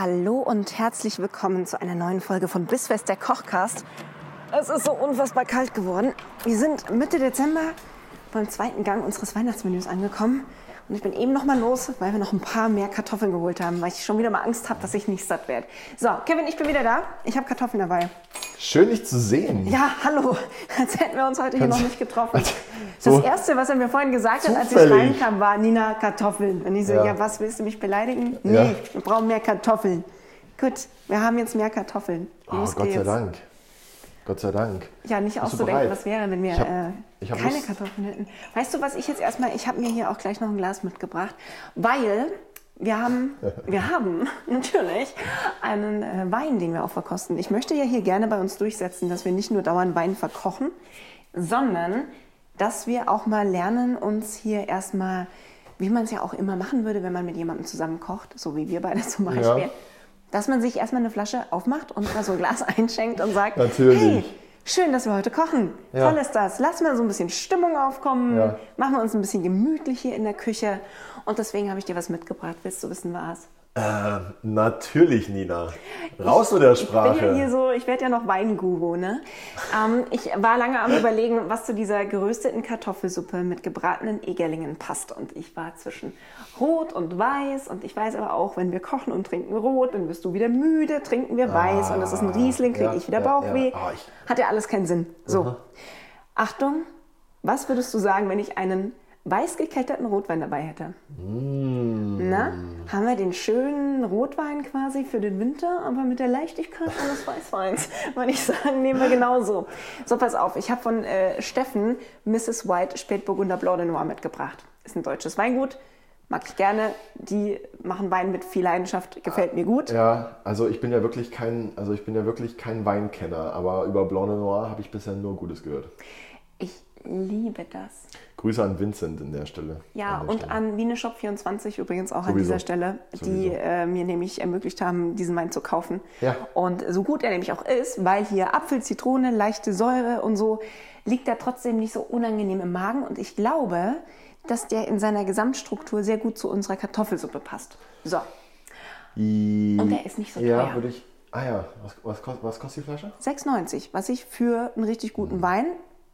Hallo und herzlich willkommen zu einer neuen Folge von Bissfest der Kochcast. Es ist so unfassbar kalt geworden. Wir sind Mitte Dezember beim zweiten Gang unseres Weihnachtsmenüs angekommen. Und ich bin eben noch mal los, weil wir noch ein paar mehr Kartoffeln geholt haben, weil ich schon wieder mal Angst habe, dass ich nicht satt werde. So, Kevin, ich bin wieder da. Ich habe Kartoffeln dabei. Schön, dich zu sehen. Ja, hallo. Als hätten wir uns heute hier noch nicht getroffen. so das Erste, was er mir vorhin gesagt hat, als ich zufällig. reinkam, war Nina Kartoffeln. Und ich so, ja. Ja. was, willst du mich beleidigen? Nee, Ja. wir brauchen mehr Kartoffeln. Gut, wir haben jetzt mehr Kartoffeln. Oh, Gott sei geht's. Dank. Gott sei Dank. Ja, nicht Bist auszudenken, was wäre, wenn wir hab- äh, keine Lust. Kartoffeln hätten. Weißt du, was ich jetzt erstmal, ich habe mir hier auch gleich noch ein Glas mitgebracht, weil wir haben, wir haben natürlich einen äh, Wein, den wir auch verkosten. Ich möchte ja hier gerne bei uns durchsetzen, dass wir nicht nur dauernd Wein verkochen, sondern dass wir auch mal lernen, uns hier erstmal, wie man es ja auch immer machen würde, wenn man mit jemandem zusammen kocht, so wie wir beide zum Beispiel, Ja. Dass man sich erstmal eine Flasche aufmacht und mal so ein Glas einschenkt und sagt, Natürlich. hey, schön, dass wir heute kochen. Ja. Toll ist das. Lass mal so ein bisschen Stimmung aufkommen. Ja. Machen wir uns ein bisschen gemütlich hier in der Küche. Und deswegen habe ich dir was mitgebracht. Willst du wissen, was? Äh, natürlich, Nina. Raus mit der Ich bin ja hier Sprache. so, ich werde ja noch Weinguru, ne? Ähm, ich war lange am überlegen, was zu dieser gerösteten Kartoffelsuppe mit gebratenen Egerlingen passt. Und ich war zwischen Rot und Weiß. Und ich weiß aber auch, wenn wir kochen und trinken Rot, dann wirst du wieder müde, trinken wir Weiß. Und das ist ein Riesling, kriege ja, ich wieder Bauchweh. ja. Ah, ich- Hat ja alles keinen Sinn. So, Achtung, was würdest du sagen, wenn ich einen weiß gekelterten Rotwein dabei hätte? Mm. Na, haben wir den schönen Rotwein quasi für den Winter, aber mit der Leichtigkeit eines Weißweins, würde ich sagen, nehmen wir genauso. So, pass auf, ich habe von äh, Steffen Mrs. White Spätburgunder Blanc de Noir mitgebracht. Ist ein deutsches Weingut, mag ich gerne. Die machen Wein mit viel Leidenschaft, gefällt mir gut. Ja, also ich bin ja wirklich kein, also ich bin ja wirklich kein Weinkenner, aber über Blanc de Noir habe ich bisher nur Gutes gehört. Liebe das. Grüße an Vincent in der Stelle. Ja, an der und Stelle. an Wiener Shop 24 übrigens auch an Sowieso. dieser Stelle, die Sowieso. äh, mir nämlich ermöglicht haben, diesen Wein zu kaufen. Ja. Und so gut er nämlich auch ist, weil hier Apfel, Zitrone, leichte Säure und so, liegt er trotzdem nicht so unangenehm im Magen. Und ich glaube, dass der in seiner Gesamtstruktur sehr gut zu unserer Kartoffelsuppe passt. So, I- und der ist nicht so Ja, teuer. würde ich. Ah ja, was, was, kost- was kostet die Flasche? 6,90, was ich für einen richtig guten Wein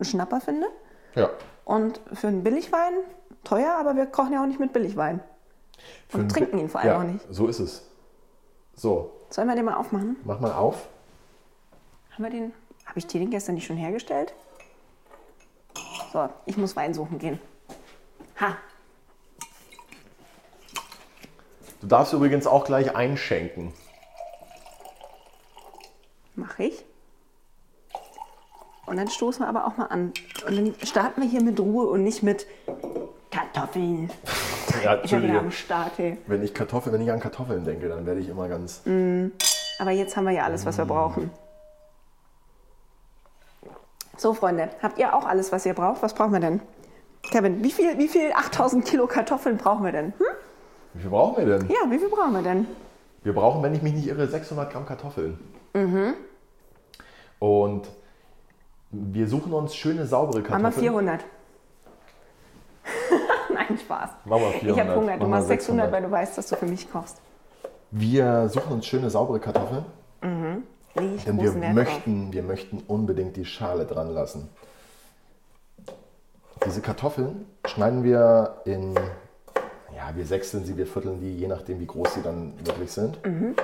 einen Schnapper finde. Ja. Und für einen Billigwein teuer, aber wir kochen ja auch nicht mit Billigwein. Für Und trinken ihn vor allem ja, auch nicht. So ist es. So, Sollen wir den mal aufmachen? mach mal auf. Haben wir den? Habe ich dir den gestern nicht schon hergestellt? So, ich muss Wein suchen gehen. Ha, Du darfst übrigens auch gleich einschenken. mache ich. Und dann stoßen wir aber auch mal an. Und dann starten wir hier mit Ruhe und nicht mit Kartoffeln. Ja, Ich bin am. Start, hey. Wenn ich, Kartoffel, wenn ich an Kartoffeln denke, dann werde ich immer ganz. Aber jetzt haben wir ja alles, was wir brauchen. So, Freunde, habt ihr auch alles, was ihr braucht? Was brauchen wir denn? Kevin, wie viel, wie viel 8000 Kilo Kartoffeln brauchen wir denn? Hm? Wie viel brauchen wir denn? Ja, wie viel brauchen wir denn? Wir brauchen, wenn ich mich nicht irre, 600 Gramm Kartoffeln. Mhm. Und wir suchen uns schöne, saubere Machen wir Kartoffeln. 400. Nein, Spaß. Machen wir Ich 400. habe Hunger. Du machst 600, 600. weil du weißt, dass du für mich kochst. Wir suchen uns schöne, saubere Kartoffeln. Lege ich Denn wir Wert möchten, wir möchten unbedingt die Schale dran lassen. Diese Kartoffeln schneiden wir in, ja, wir sechseln sie, wir vierteln die, je nachdem, wie groß sie dann wirklich sind. Mhm.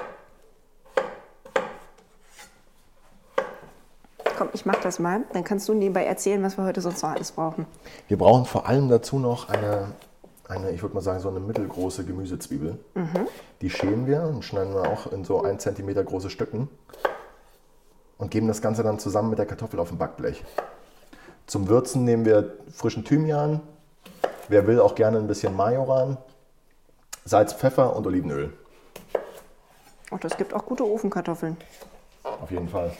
Komm, ich mach das mal. Dann kannst du nebenbei erzählen, was wir heute sonst noch alles brauchen. Wir brauchen vor allem dazu noch eine, eine ich würde mal sagen, so eine mittelgroße Gemüsezwiebel. Die schälen wir und schneiden wir auch in so ein Zentimeter große Stücken und geben das Ganze dann zusammen mit der Kartoffel auf dem Backblech. Zum Würzen nehmen wir frischen Thymian. Wer will, auch gerne ein bisschen Majoran, Salz, Pfeffer und Olivenöl. Und es gibt auch gute Ofenkartoffeln. Auf jeden Fall.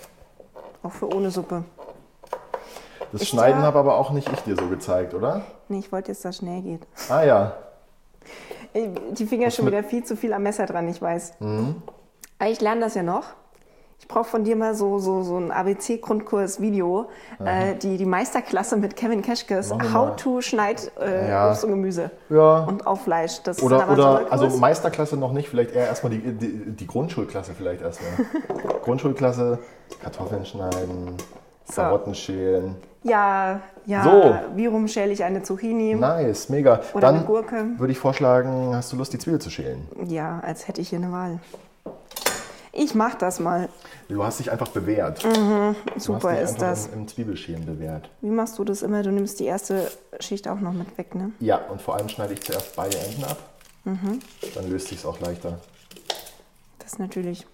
Auch für ohne Suppe. Das Ist Schneiden ja- habe aber auch nicht ich dir so gezeigt, oder? Nee, ich wollte jetzt, dass es schnell geht. Ah ja. Äh, Die Finger schon mit- wieder viel zu viel am Messer dran, ich weiß. Mhm. Aber ich lerne das ja noch. Ich brauche von dir mal so, so, so ein ABC-Grundkurs-Video. Äh, die, die Meisterklasse mit Kevin Keschkes. How to schneid äh, Ja. Obst und Gemüse. Ja. Und auf Fleisch. Das ist Oder, aber oder also. Meisterklasse noch nicht, vielleicht eher erstmal die, die, die Grundschulklasse vielleicht erstmal. Grundschulklasse, Kartoffeln schneiden, So. Karotten schälen. Ja, ja. So. Wie rum schäle ich eine Zucchini? Nice, mega. Oder eine Dann Gurke. würde ich vorschlagen, hast du Lust, die Zwiebel zu schälen? Ja, als hätte ich hier eine Wahl. Ich mach das mal. Du hast dich einfach bewährt. Hast Super ist das. Im, im Zwiebelschälen bewährt. Wie machst du das immer? Du nimmst die erste Schicht auch noch mit weg, ne? Ja, und vor allem schneide ich zuerst beide Enden ab. Mhm. Dann löst sich es auch leichter. Das ist natürlich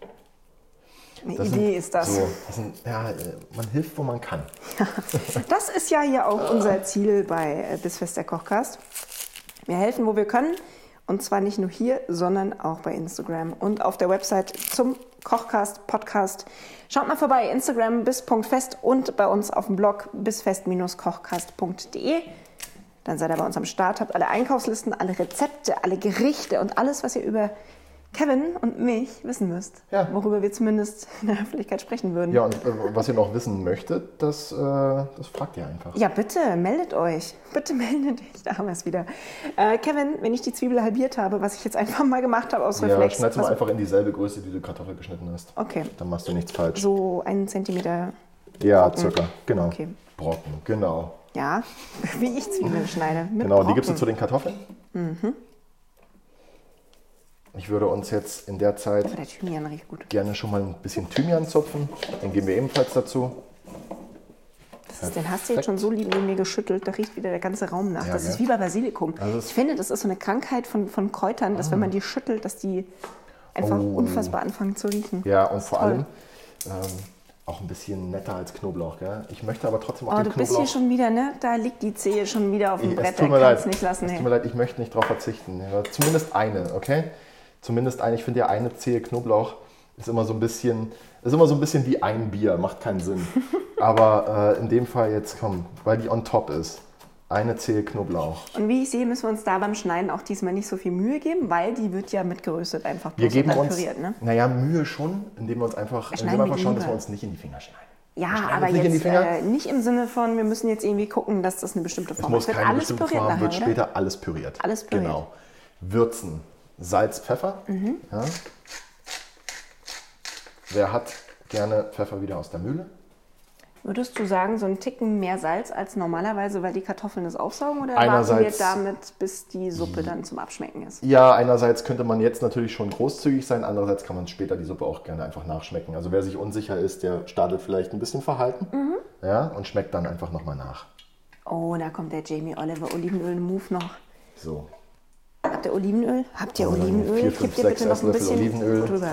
eine Das Idee, sind- ist das. So, das sind, ja, äh, man hilft, wo man kann. Das ist ja hier auch unser Ziel bei äh, Bissfest der Kochcast. Wir helfen, wo wir können. Und zwar nicht nur hier, sondern auch bei Instagram und auf der Website zum Kochcast Podcast. Schaut mal vorbei, Instagram bis.fest und bei uns auf dem Blog bisfest-kochcast.de. Dann seid ihr bei uns am Start, habt alle Einkaufslisten, alle Rezepte, alle Gerichte und alles, was ihr über Kevin und mich wissen müsst. Ja. Worüber wir zumindest in der Öffentlichkeit sprechen würden. Ja, und äh, was ihr noch wissen möchtet, das, äh, das fragt ihr einfach. Ja, bitte, meldet euch. Bitte meldet euch. Da haben wir es wieder. Äh, Kevin, wenn ich die Zwiebel halbiert habe, was ich jetzt einfach mal gemacht habe aus Ja, Reflex. schneid's mal einfach in dieselbe Größe, die du Kartoffel geschnitten hast. Okay. Dann machst du nichts falsch. So einen Zentimeter. ja, circa. Genau. Okay. Brocken, genau. Ja, wie ich Zwiebeln schneide. Genau, die gibst du Brocken. zu den Kartoffeln. Mhm. Ich würde uns jetzt in der Zeit gut. gerne schon mal ein bisschen Thymian zupfen. Den geben wir ebenfalls dazu. Das ist, den hast du jetzt schon so lieb neben mir geschüttelt, da riecht wieder der ganze Raum nach. Ja, das gell? ist wie bei Basilikum. Also ich finde, das ist so eine Krankheit von, von Kräutern, dass wenn man die schüttelt, dass die einfach Oh. unfassbar anfangen zu riechen. Ja, und vor Toll. allem ähm, auch ein bisschen netter als Knoblauch. Gell? Ich möchte aber trotzdem auch Oh, den du bist Knoblauch. hier schon wieder, ne? Da liegt die Zehe schon wieder auf dem Ich- Brett. es tut mir leid. nicht lassen. Es tut mir leid, ich möchte nicht darauf verzichten. Zumindest eine, okay? Zumindest eine. Ich finde ja eine Zehe Knoblauch ist immer so ein bisschen, ist immer so ein bisschen wie ein Bier, macht keinen Sinn. Aber äh, in dem Fall jetzt komm, weil die on top ist. Eine Zehe Knoblauch. Und wie ich sehe, müssen wir uns da beim Schneiden auch diesmal nicht so viel Mühe geben, weil die wird ja mitgeröstet einfach Wir geben uns, püriert, ne? naja, Mühe schon, indem wir uns einfach, indem schneiden wir einfach schauen, dass wir uns nicht in die Finger schneiden. Ja, aber nicht jetzt äh, nicht im Sinne von, wir müssen jetzt irgendwie gucken, dass das eine bestimmte Es Form muss ist. Wird keine alles bestimmte püriert Form, nachher, wird oder? später alles püriert. Alles püriert. Genau. Würzen. Salz, Pfeffer. Ja. Wer hat gerne Pfeffer wieder aus der Mühle? Würdest du sagen, so ein Ticken mehr Salz als normalerweise, weil die Kartoffeln das aufsaugen? Oder warten wir damit, bis die Suppe dann zum Abschmecken ist? Ja, einerseits könnte man jetzt natürlich schon großzügig sein, andererseits kann man später die Suppe auch gerne einfach nachschmecken. Also wer sich unsicher ist, der startet vielleicht ein bisschen verhalten Mhm. ja, und schmeckt dann einfach nochmal nach. Oh, da kommt der Jamie Oliver Olivenöl-Move noch. So. Ihr Olivenöl? Habt ihr Olivenöl? vier, fünf, Gebt ihr bitte noch ein bisschen Olivenöl. drüber.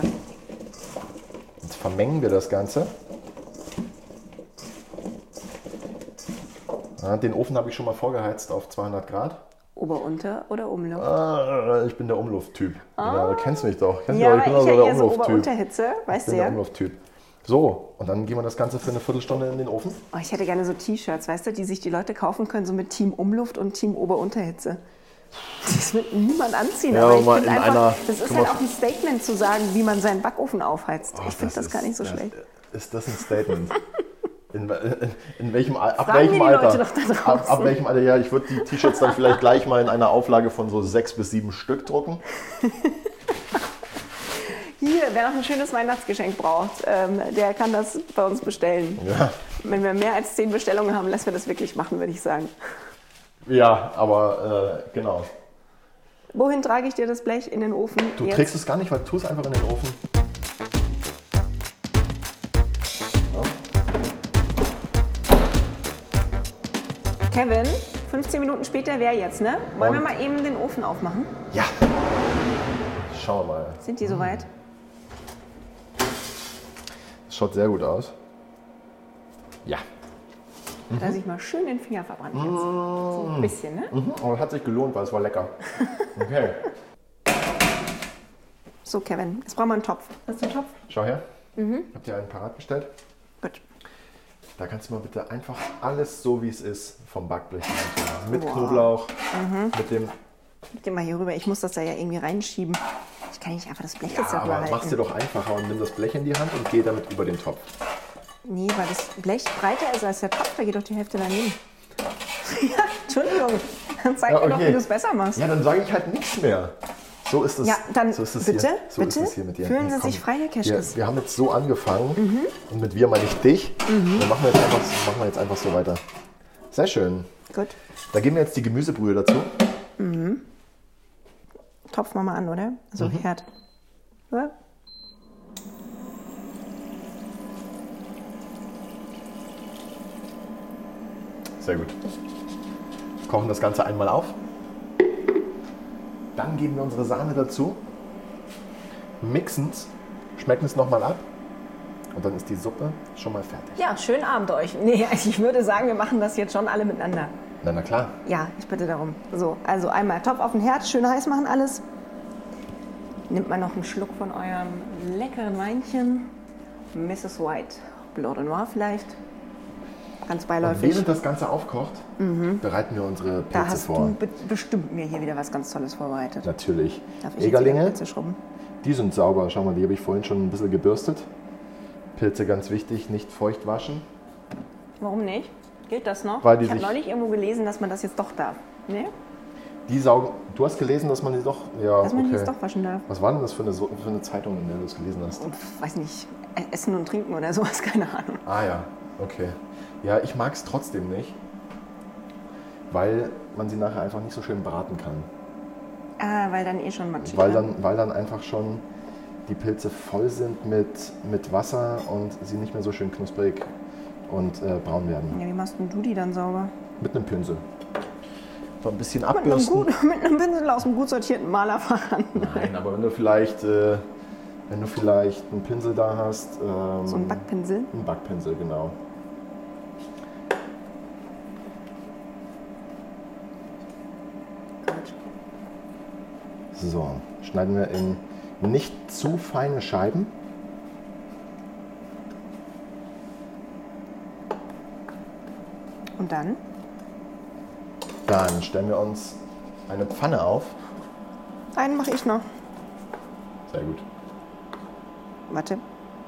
Jetzt vermengen wir das Ganze. Ja, den Ofen habe ich schon mal vorgeheizt auf 200 Grad. Ober, unter oder Umluft? Ah, ich bin der Umlufttyp. Ja, du kennst mich doch. Kennst ja, mich ich doch. Ich bin ja eher der so Umlufttyp. Ober-Unterhitze, ich weißt du bin der ja. Umlufttyp. So, und dann gehen wir das Ganze für eine Viertelstunde in den Ofen. Oh, ich hätte gerne so T-Shirts, weißt du, die sich die Leute kaufen können, so mit Team Umluft und Team Ober-Unterhitze. Das wird niemand anziehen, Ja, aber ich finde in einfach, einer- das ist halt auch ein Statement zu sagen, wie man seinen Backofen aufheizt. ich finde das, gar nicht so das- schlecht. Ist das ein Statement? In, in, in welchem, ab welchem Alter? Ab, ab welchem Alter? Ja, ich würde die T-Shirts dann vielleicht gleich mal in einer Auflage von so sechs bis sieben Stück drucken. Hier, wer noch ein schönes Weihnachtsgeschenk braucht, ähm, der kann das bei uns bestellen. Ja, Wenn wir mehr als zehn Bestellungen haben, lassen wir das wirklich machen, würde ich sagen. Ja aber äh, genau. Wohin trage ich dir das Blech in den Ofen? Du jetzt? trägst es gar nicht, weil tu es einfach in den Ofen. Kevin, 15 Minuten später wäre jetzt, ne? Wollen wir Und? mal eben den Ofen aufmachen? Ja. Schauen wir mal. Sind die soweit? Das schaut sehr gut aus. Ja. Da sich mal schön den Finger verbrannt jetzt. So ein bisschen, ne? Mhm, aber es hat sich gelohnt, weil es war lecker. Okay. So, Kevin, jetzt brauchen wir einen Topf. Hast du einen Topf? Schau her. Habt ihr einen parat gestellt? Gut. Da kannst du mal bitte einfach alles so, wie es ist, vom Backblech reintun. Mit Wow. Knoblauch, mit dem. Gib den mal hier rüber. Ich muss das da ja irgendwie reinschieben. Ich kann nicht einfach das Blech jetzt Ja, darüber aber mach's dir halten. doch einfacher und nimm das Blech in die Hand und geh damit über den Topf. Nee, weil das Blech breiter ist als der Topf. Da geht doch die Hälfte daneben. ja, Entschuldigung. Dann zeig Ja, mir doch, okay. wie du es besser machst. Ja, dann sage ich halt nichts mehr. So ist es. Ja, dann so ist es bitte, hier. So bitte, ist es hier mit dir. fühlen Sie sich frei, Herr wir, Keschkes. wir haben jetzt so angefangen und mit wir meine ich dich. Dann machen wir, jetzt einfach, machen wir jetzt einfach so weiter. Sehr schön. Gut. Da geben wir jetzt die Gemüsebrühe dazu. Topf mal mal an, oder? Also Mhm. Herd. Ja. Sehr gut. Kochen das Ganze einmal auf. Dann geben wir unsere Sahne dazu. Mixen es, schmecken es nochmal ab. Und dann ist die Suppe schon mal fertig. ja, schönen Abend euch. Nee, ich würde sagen, wir machen das jetzt schon alle miteinander. Na, na klar. Ja, ich bitte darum. So, also einmal Topf auf den Herd, schön heiß machen alles. Nimmt mal noch einen Schluck von eurem leckeren Weinchen. Mrs. White, Blanc de Noir vielleicht. Ganz Und beiläufig. während das Ganze aufkocht, bereiten wir unsere Mhm. Da Pilze hast vor. du be bestimmt mir hier wieder was ganz Tolles vorbereitet. Natürlich. Darf ich Egerlinge, Pilze schrubben? die sind sauber. Schau mal, die habe ich vorhin schon ein bisschen gebürstet. Pilze ganz wichtig, nicht feucht waschen. Warum nicht? Gilt das noch? Weil die ich habe neulich irgendwo gelesen, dass man das jetzt doch darf. Nee? Die saugen. Du hast gelesen, dass man die doch. Ja, Dass man die okay. jetzt doch waschen darf. Was war denn das für eine, so- für eine Zeitung, in der du es gelesen hast? Und, weiß nicht, e- Essen und Trinken oder sowas, keine Ahnung. Ah ja, okay. Ja, ich mag es trotzdem nicht, weil man sie nachher einfach nicht so schön braten kann. Ah, weil dann eh schon matschig Weil dann, weil dann einfach schon die Pilze voll sind mit, mit Wasser und sie nicht mehr so schön knusprig und äh, braun werden. Ja, wie machst denn du die dann sauber? Mit einem Pinsel. So ein bisschen Mit einem, abbürsten. gut, mit einem Pinsel aus einem gut sortierten Malerfachhandel. Nein, aber wenn du vielleicht, äh, wenn du vielleicht einen Pinsel da hast. Ähm, So ein Backpinsel. Ein Backpinsel, genau. Gut. So, schneiden wir in nicht zu feine Scheiben. Und dann? Dann stellen wir uns eine Pfanne auf. Einen mache ich noch. Sehr gut. Warte.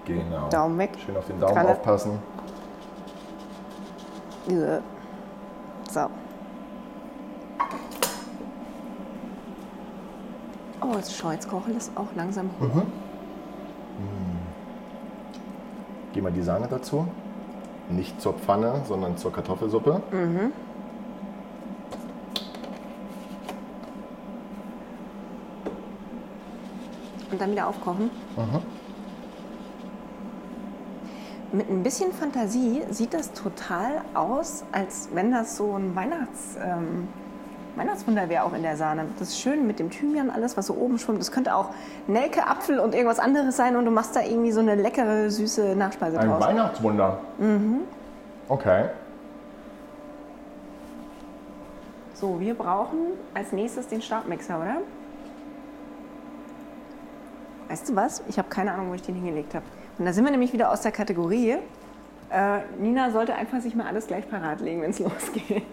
Genau. Daumen weg. Schön auf den Daumen Kralle. aufpassen. Ja. So. Oh, jetzt kochelt es auch langsam hoch. Gehen wir die Sahne dazu. Nicht zur Pfanne, sondern zur Kartoffelsuppe. Und dann wieder aufkochen. Mit ein bisschen Fantasie sieht das total aus, als wenn das so ein Weihnachts, ähm, Weihnachtswunder wäre auch in der Sahne. Das ist schön mit dem Thymian, alles, was so oben schwimmt. Das könnte auch Nelke, Apfel und irgendwas anderes sein und du machst da irgendwie so eine leckere, süße Nachspeise Ein draus. Weihnachtswunder. Okay. So, wir brauchen als nächstes den Stabmixer, oder? Weißt du was? Ich habe keine Ahnung, wo ich den hingelegt habe. Und da sind wir nämlich wieder aus der Kategorie. Äh, Nina sollte einfach sich mal alles gleich parat legen, wenn es losgeht.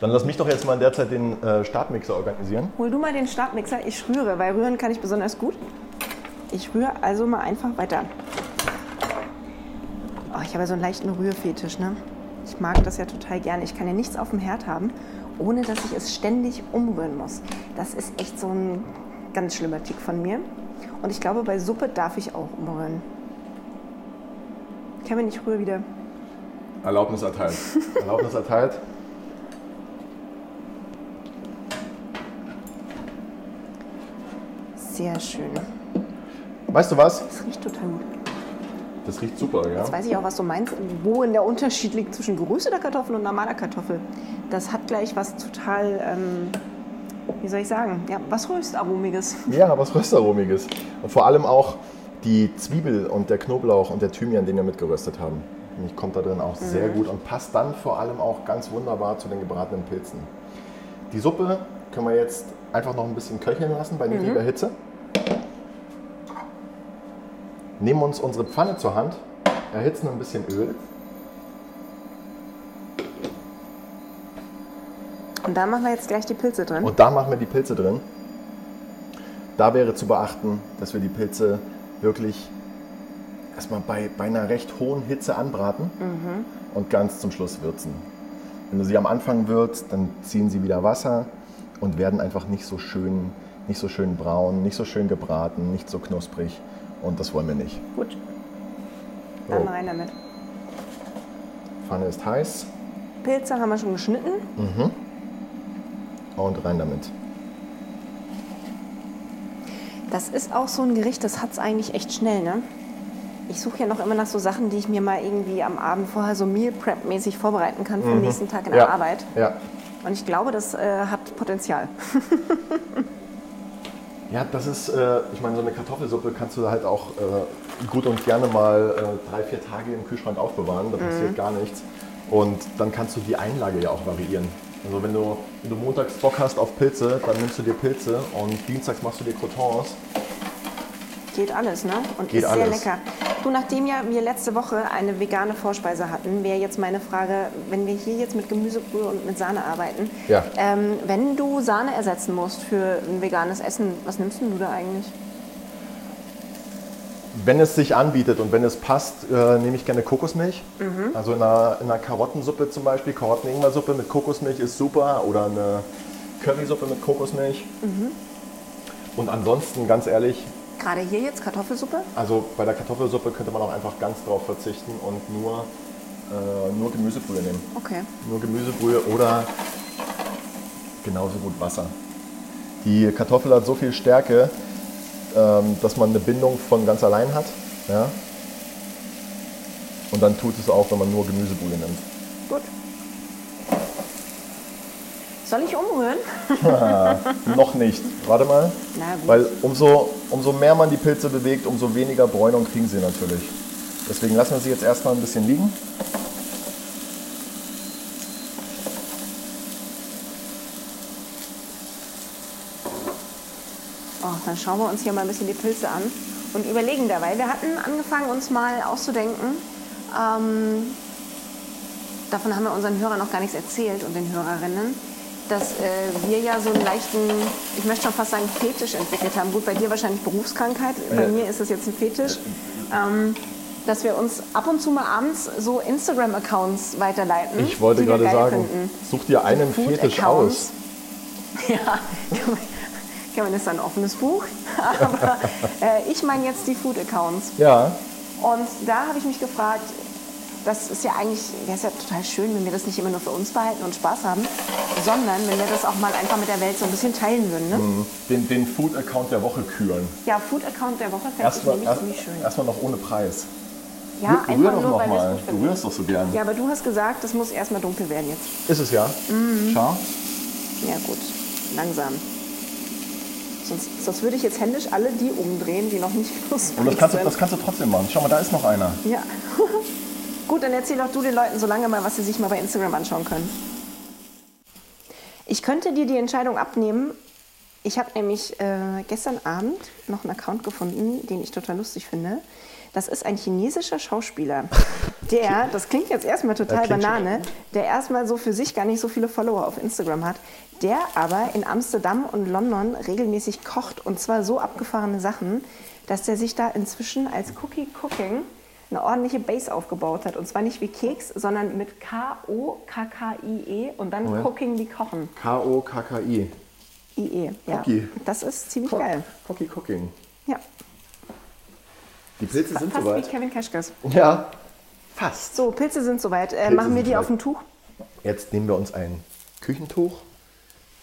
Dann lass mich doch jetzt mal in der Zeit den äh, Stabmixer organisieren. Hol du mal den Stabmixer, ich rühre, weil rühren kann ich besonders gut. Ich rühre also mal einfach weiter. Oh, ich habe ja so einen leichten Rührfetisch, ne? Ich mag das ja total gerne. Ich kann ja nichts auf dem Herd haben, ohne dass ich es ständig umrühren muss. Das ist echt so ein ganz schlimmer Tick von mir. Und ich glaube, bei Suppe darf ich auch umrühren. Ich rühre wieder. Erlaubnis erteilt. Erlaubnis erteilt. Sehr schön. Weißt du was? Das riecht total gut. Das riecht super, ja? Jetzt weiß ich auch, was du meinst, wo in der Unterschied liegt zwischen gerösteter Kartoffel und normaler Kartoffel. Das hat gleich was total, ähm, wie soll ich sagen, ja, was Röstaromiges. Ja, was Röstaromiges. Und vor allem auch die Zwiebel und der Knoblauch und der Thymian, den wir mitgeröstet haben. Kommt da drin auch sehr gut und passt dann vor allem auch ganz wunderbar zu den gebratenen Pilzen. Die Suppe können wir jetzt einfach noch ein bisschen köcheln lassen bei niedriger Hitze. nehmen uns unsere Pfanne zur Hand, erhitzen ein bisschen Öl. Und da machen wir jetzt gleich die Pilze drin. Und da machen wir die Pilze drin. Da wäre zu beachten, dass wir die Pilze wirklich erstmal bei, bei einer recht hohen Hitze anbraten und ganz zum Schluss würzen. Wenn du sie am Anfang würzt, dann ziehen sie wieder Wasser und werden einfach nicht so schön, nicht so schön braun, nicht so schön gebraten, nicht so knusprig. Und das wollen wir nicht. Gut. Dann So. rein damit. Pfanne ist heiß Pilze haben wir schon geschnitten. und rein damit. Das ist auch so ein Gericht, das hat es eigentlich echt schnell, ne? Ich suche ja noch immer nach so Sachen, die ich mir mal irgendwie am Abend vorher so Meal Prep-mäßig vorbereiten kann für den nächsten Tag in der Ja. Arbeit. Ja. Und ich glaube, das äh, hat Potenzial. Ja, das ist, äh, ich meine, so eine Kartoffelsuppe kannst du halt auch äh, gut und gerne mal äh, drei, vier Tage im Kühlschrank aufbewahren, da passiert gar nichts. Und dann kannst du die Einlage ja auch variieren. Also wenn du, wenn du montags Bock hast auf Pilze, dann nimmst du dir Pilze und dienstags machst du dir Croutons. Geht alles, ne? Und Geht ist sehr alles. lecker. Du, nachdem ja wir letzte Woche eine vegane Vorspeise hatten, wäre jetzt meine Frage, wenn wir hier jetzt mit Gemüsebrühe und mit Sahne arbeiten, Ja. ähm, wenn du Sahne ersetzen musst für ein veganes Essen, was nimmst denn du da eigentlich? Wenn es sich anbietet und wenn es passt, äh, nehme ich gerne Kokosmilch. Also in einer, in einer Karottensuppe zum Beispiel, Karotten-Ingwer-Suppe mit Kokosmilch ist super oder eine Currysuppe mit Kokosmilch. Und ansonsten, ganz ehrlich, Gerade hier jetzt Kartoffelsuppe? Also bei der Kartoffelsuppe könnte man auch einfach ganz drauf verzichten und nur, äh, nur Gemüsebrühe nehmen. Okay. Nur Gemüsebrühe oder genauso gut Wasser. Die Kartoffel hat so viel Stärke, ähm, dass man eine Bindung von ganz allein hat. Ja? Und dann tut es auch, wenn man nur Gemüsebrühe nimmt. Gut. Soll ich umrühren? Noch nicht. Warte mal. Na gut. Weil umso, umso mehr man die Pilze bewegt, umso weniger Bräunung kriegen sie natürlich. Deswegen lassen wir sie jetzt erstmal ein bisschen liegen. Oh, dann schauen wir uns hier mal ein bisschen die Pilze an und überlegen dabei. Wir hatten angefangen, uns mal auszudenken. Ähm, davon haben wir unseren Hörern noch gar nichts erzählt und den Hörerinnen, dass äh, wir ja so einen leichten, ich möchte schon fast sagen, Fetisch entwickelt haben. Gut, bei dir wahrscheinlich Berufskrankheit, bei Ja. mir ist es jetzt ein Fetisch. Ähm, dass wir uns ab und zu mal abends so Instagram-Accounts weiterleiten. Ich wollte gerade sagen, finden. such dir einen Fetisch aus. Ja, Kevin ist ein offenes Buch. Aber äh, ich meine jetzt die Food-Accounts. Ja, Und da habe ich mich gefragt, das ist ja eigentlich, wäre es ja total schön, wenn wir das nicht immer nur für uns behalten und Spaß haben, sondern wenn wir das auch mal einfach mit der Welt so ein bisschen teilen würden. Ne? den, den Food-Account der Woche küren. Ja, Food-Account der Woche fände ich Erstmal nämlich erst, ziemlich schön. erstmal noch ohne Preis. Ja, Rühr- Rühr einfach doch nur, noch mal. Du rührst doch so gern. Ja, aber du hast gesagt, das muss erstmal dunkel werden jetzt. Ist es ja? Mhm. Schau. Ja gut, langsam. Sonst, sonst würde ich jetzt händisch alle die umdrehen, die noch nicht knusprig Und das kannst, du, das kannst du trotzdem machen. Schau mal, da ist noch einer. Ja. Gut, dann erzähl doch du den Leuten so lange mal, was sie sich mal bei Instagram anschauen können. Ich könnte dir die Entscheidung abnehmen. Ich habe nämlich äh, gestern Abend noch einen Account gefunden, den ich total lustig finde. Das ist ein chinesischer Schauspieler, der, das klingt jetzt erstmal total klingt schon Banane, der erstmal so für sich gar nicht so viele Follower auf Instagram hat, der aber in Amsterdam und London regelmäßig kocht und zwar so abgefahrene Sachen, dass der sich da inzwischen als Cookie Cooking eine ordentliche Base aufgebaut hat. Und zwar nicht wie Keks, sondern mit K-O-K-K-I-E und dann Moment. Cooking wie Kochen. K-O-K-K-I. I-E. Ja. Cookie. Das ist ziemlich Cook- geil. Cookie Cooking. Ja. Die Pilze sind Fast wie soweit. Kevin Keschkes. Ja, fast. So, Pilze sind soweit. Äh, Pilze machen wir die soweit. auf dem Tuch? Jetzt nehmen wir uns ein Küchentuch,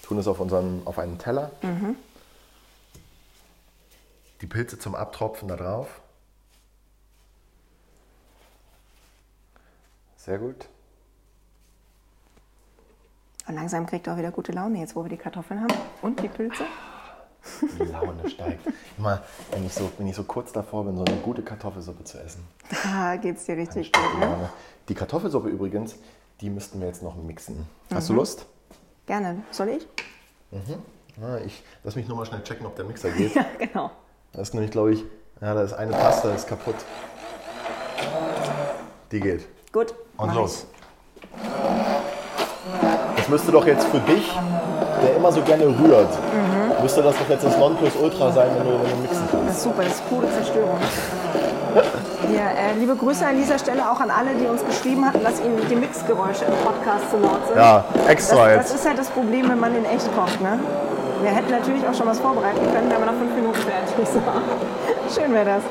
tun es auf, unseren, auf einen Teller. Mhm. Die Pilze zum Abtropfen da drauf. Sehr gut. Und langsam kriegt er auch wieder gute Laune, jetzt wo wir die Kartoffeln haben und die Pilze. Die Laune steigt. Immer, wenn ich, so, wenn ich so kurz davor bin, so eine gute Kartoffelsuppe zu essen. Da geht's dir richtig gut, die ne? Die Kartoffelsuppe übrigens, die müssten wir jetzt noch mixen. Hast Mhm. du Lust? Gerne. Soll ich? Ja, ich lass mich nur mal schnell checken, ob der Mixer geht. Ja, genau. Das ist nämlich, glaube ich, Ja, da ist eine Taste, ist kaputt. Die geht. Gut. Und los. Das müsste doch jetzt für dich, der immer so gerne rührt, müsste das doch jetzt das Nonplusultra sein, wenn du, wenn du mixen ich. Das kannst. ist super, das ist pure Zerstörung. Ja, äh, liebe Grüße an dieser Stelle auch an alle, die uns geschrieben hatten, dass ihnen die Mixgeräusche im Podcast zu laut sind. Ja, extra das, jetzt. das ist halt das Problem, wenn man in echt kocht. Ne? Wir hätten natürlich auch schon was vorbereiten können, wenn wir nach fünf Minuten fertig sind. Schön wäre das.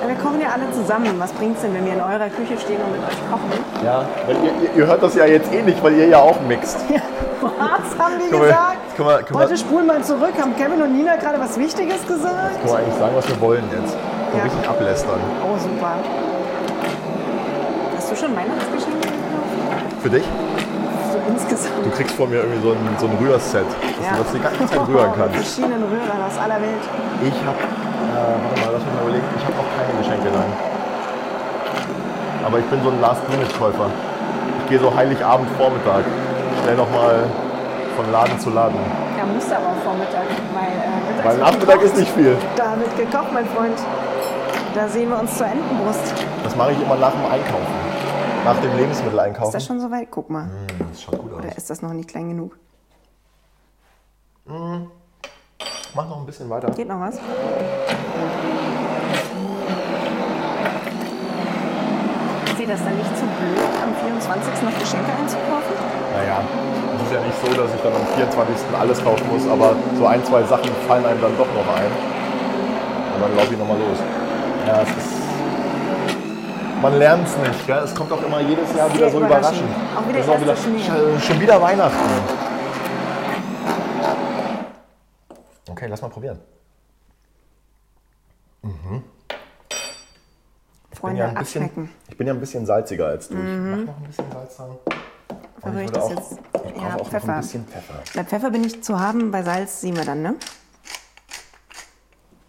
Ja, Wir kochen ja alle zusammen. Was bringt's denn, wenn wir in eurer Küche stehen und mit euch kochen? Ja, ihr, ihr hört das ja jetzt eh nicht, weil ihr ja auch mixt. Ja, was haben die gesagt? mal, guck mal. Heute spulen mal zurück. Haben Kevin und Nina gerade was Wichtiges gesagt? Können wir eigentlich sagen, was wir wollen jetzt? So Ja. richtig ablästern. Oh, super. Hast du schon Weihnachtsgeschenke gekauft? Für dich? So insgesamt. Du kriegst von mir irgendwie so ein, so ein Rührset, dass Ja. du das die ganze Zeit rühren Mit kannst. verschiedenen Rührern aus aller Welt. Ich hab, äh, warte mal, lass mich mal überlegen, ich habe noch keine Geschenke dann. Aber ich bin so ein Last-Minute-Käufer. Ich gehe so Heiligabend Vormittag schnell nochmal von Laden zu Laden. Ja, musste aber auch Vormittag, weil äh, Weil Nachmittag ist nicht viel. Da wird gekocht, mein Freund. Da sehen wir uns zur Entenbrust. Das mache ich immer nach dem Einkaufen. Nach dem Ist Lebensmitteleinkaufen. das schon soweit? Guck mal. Das schaut gut aus. Oder ist das noch nicht klein genug? Mach noch ein bisschen weiter. Geht noch was? Ist dir das dann nicht zu blöd, am 24. noch Geschenke einzukaufen? Naja, es ist ja nicht so, dass ich dann am 24. alles kaufen muss, aber so ein, zwei Sachen fallen einem dann doch noch ein. Und dann laufe ich nochmal los. Ja, es ist. Man lernt es nicht, gell? Es kommt auch immer jedes Jahr wieder so überraschend. Auch wieder ist erster Schnee. Schon wieder Weihnachten. Okay, lass mal probieren. Bin, ja ein bisschen, ich bin ja ein bisschen salziger als du. Ich mach noch ein bisschen Salz dran. Verrühre ich ich das auch, jetzt? ich Ja, auch noch Pfeffer. ein bisschen Pfeffer. Bei Pfeffer bin ich zu haben, bei Salz sehen wir dann, ne?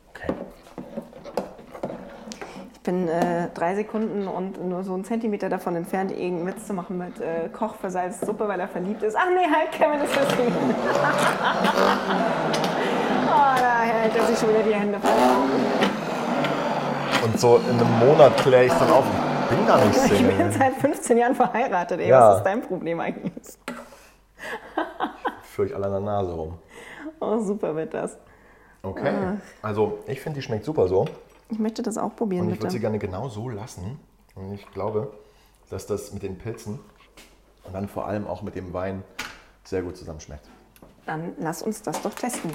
Okay. Ich bin äh, drei Sekunden und nur so einen Zentimeter davon entfernt, irgendeinen Witz zu machen mit äh, Koch für Salzsuppe, weil er verliebt ist. Ach nee, halt, Kevin ist verliebt. oh, da hält er sich schon wieder die Hände fest. Und so in einem Monat kläre ich es dann auf. Ich bin gar nicht Ich bin Single. seit 15 Jahren verheiratet, ey. Ja. Was ist dein Problem eigentlich? Führe ich alle an der Nase rum. Oh, super wird das. Okay. Also ich finde, die schmeckt super so. Ich möchte das auch probieren, Und ich würde sie gerne genau so lassen. Und ich glaube, dass das mit den Pilzen und dann vor allem auch mit dem Wein sehr gut zusammenschmeckt. Dann lass uns das doch testen.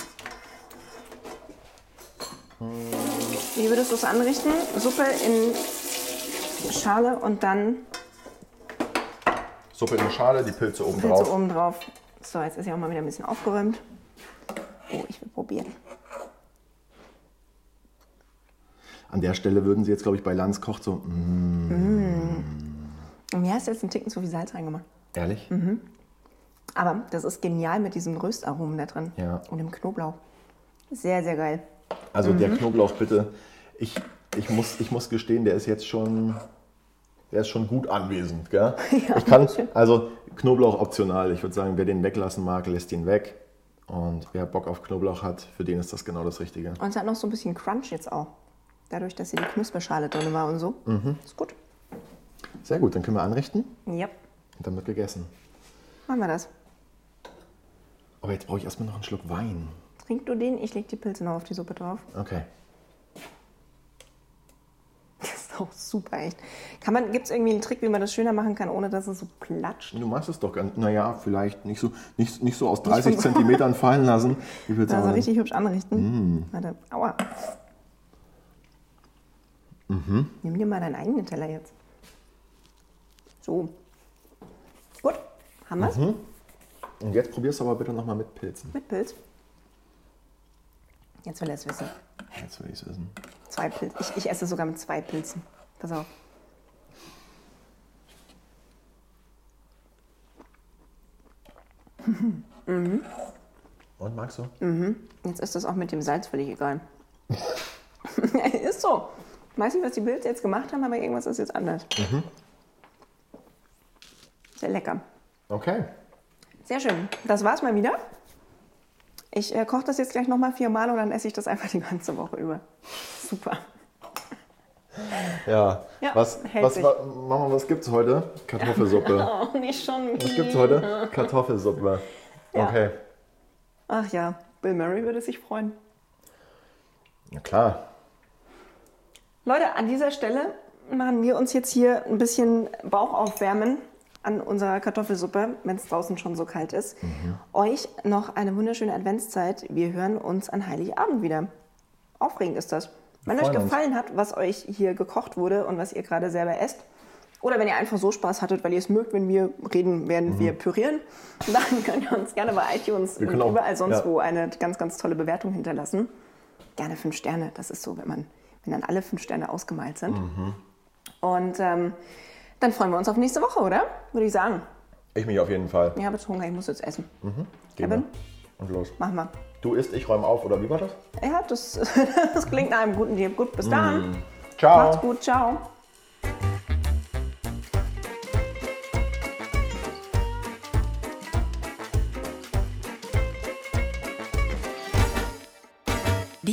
Wie würdest du es anrichten? Suppe in Schale und dann Suppe in Schale, die Pilze oben Pilze drauf. oben drauf. So, jetzt ist ja auch mal wieder ein bisschen aufgeräumt. Oh, ich will probieren. An der Stelle würden sie jetzt, glaube ich, bei Lanz kocht so, mm, Und mir hast du jetzt einen Ticken zu viel Salz reingemacht. ehrlich? Aber das ist genial mit diesen Röstaromen da drin. Ja. Und dem Knoblauch. Sehr, sehr geil. Also der Mhm. Knoblauch bitte, ich, ich, muss, ich muss gestehen, der ist jetzt schon, der ist schon gut anwesend. Gell? ich kann, also Knoblauch optional. Ich würde sagen, wer den weglassen mag, lässt ihn weg. Und wer Bock auf Knoblauch hat, für den ist das genau das Richtige. Und es hat noch so ein bisschen Crunch jetzt auch. Dadurch, dass hier die Knusperschale drin war und so. Mhm. Ist gut. Sehr gut, dann können wir anrichten Ja, und dann wird gegessen. machen wir das. Aber jetzt brauche ich erstmal noch einen Schluck Wein. Trink du den, ich leg die Pilze noch auf die Suppe drauf. Okay. Das ist auch super, echt. Kann man, gibt es irgendwie einen Trick, wie man das schöner machen kann, ohne dass es so platscht? Du machst es doch ganz, naja, vielleicht nicht so, nicht, nicht so aus 30 von- Zentimetern fallen lassen. Ich würde Also sagen, richtig hübsch anrichten. Mhm. Warte, aua. Mhm. Nimm dir mal deinen eigenen Teller jetzt. So. Gut, haben wir's? Mhm. und jetzt probierst du aber bitte nochmal mit Pilzen. Mit Pilz. Jetzt will er es wissen. Jetzt will ich es wissen. Zwei Pilze. Ich, ich esse sogar mit zwei Pilzen. Pass auf. Und magst du? Jetzt ist das auch mit dem Salz völlig egal. ist so. Ich weiß nicht, was die Pilze jetzt gemacht haben, aber irgendwas ist jetzt anders. Sehr lecker. Okay. Sehr schön. Das war's mal wieder. Ich äh, koche das jetzt gleich nochmal viermal und dann esse ich das einfach die ganze Woche über. Super. Ja. Ja, was, was, sich. Mama, was gibt's heute? Kartoffelsuppe. Oh, nicht schon. Was gibt's heute? Kartoffelsuppe. Ja. Okay. Ach ja, Bill Murray würde sich freuen. Na klar. Leute, an dieser Stelle machen wir uns jetzt hier ein bisschen Bauch aufwärmen an unserer Kartoffelsuppe, wenn es draußen schon so kalt ist. Euch noch eine wunderschöne Adventszeit. Wir hören uns an Heiligabend wieder. Aufregend ist das. Wenn euch freuen uns. gefallen hat, was euch hier gekocht wurde und was ihr gerade selber esst, oder wenn ihr einfach so Spaß hattet, weil ihr es mögt, wenn wir reden, während wir pürieren, dann könnt ihr uns gerne bei iTunes und auch- überall sonst ja. wo eine ganz, ganz tolle Bewertung hinterlassen. Gerne fünf Sterne. Das ist so, wenn man, wenn dann alle fünf Sterne ausgemalt sind. Mhm. Und ähm, dann freuen wir uns auf nächste Woche, oder? Würde ich sagen. Ich mich auf jeden Fall. Ich habe jetzt Hunger, ich muss jetzt essen. Gehen Kevin? Und los. Machen wir. Du isst, ich räume auf, oder wie war das? Ja, das, das klingt nach einem guten Deal. Gut, bis dann. Ciao. Macht's gut, ciao.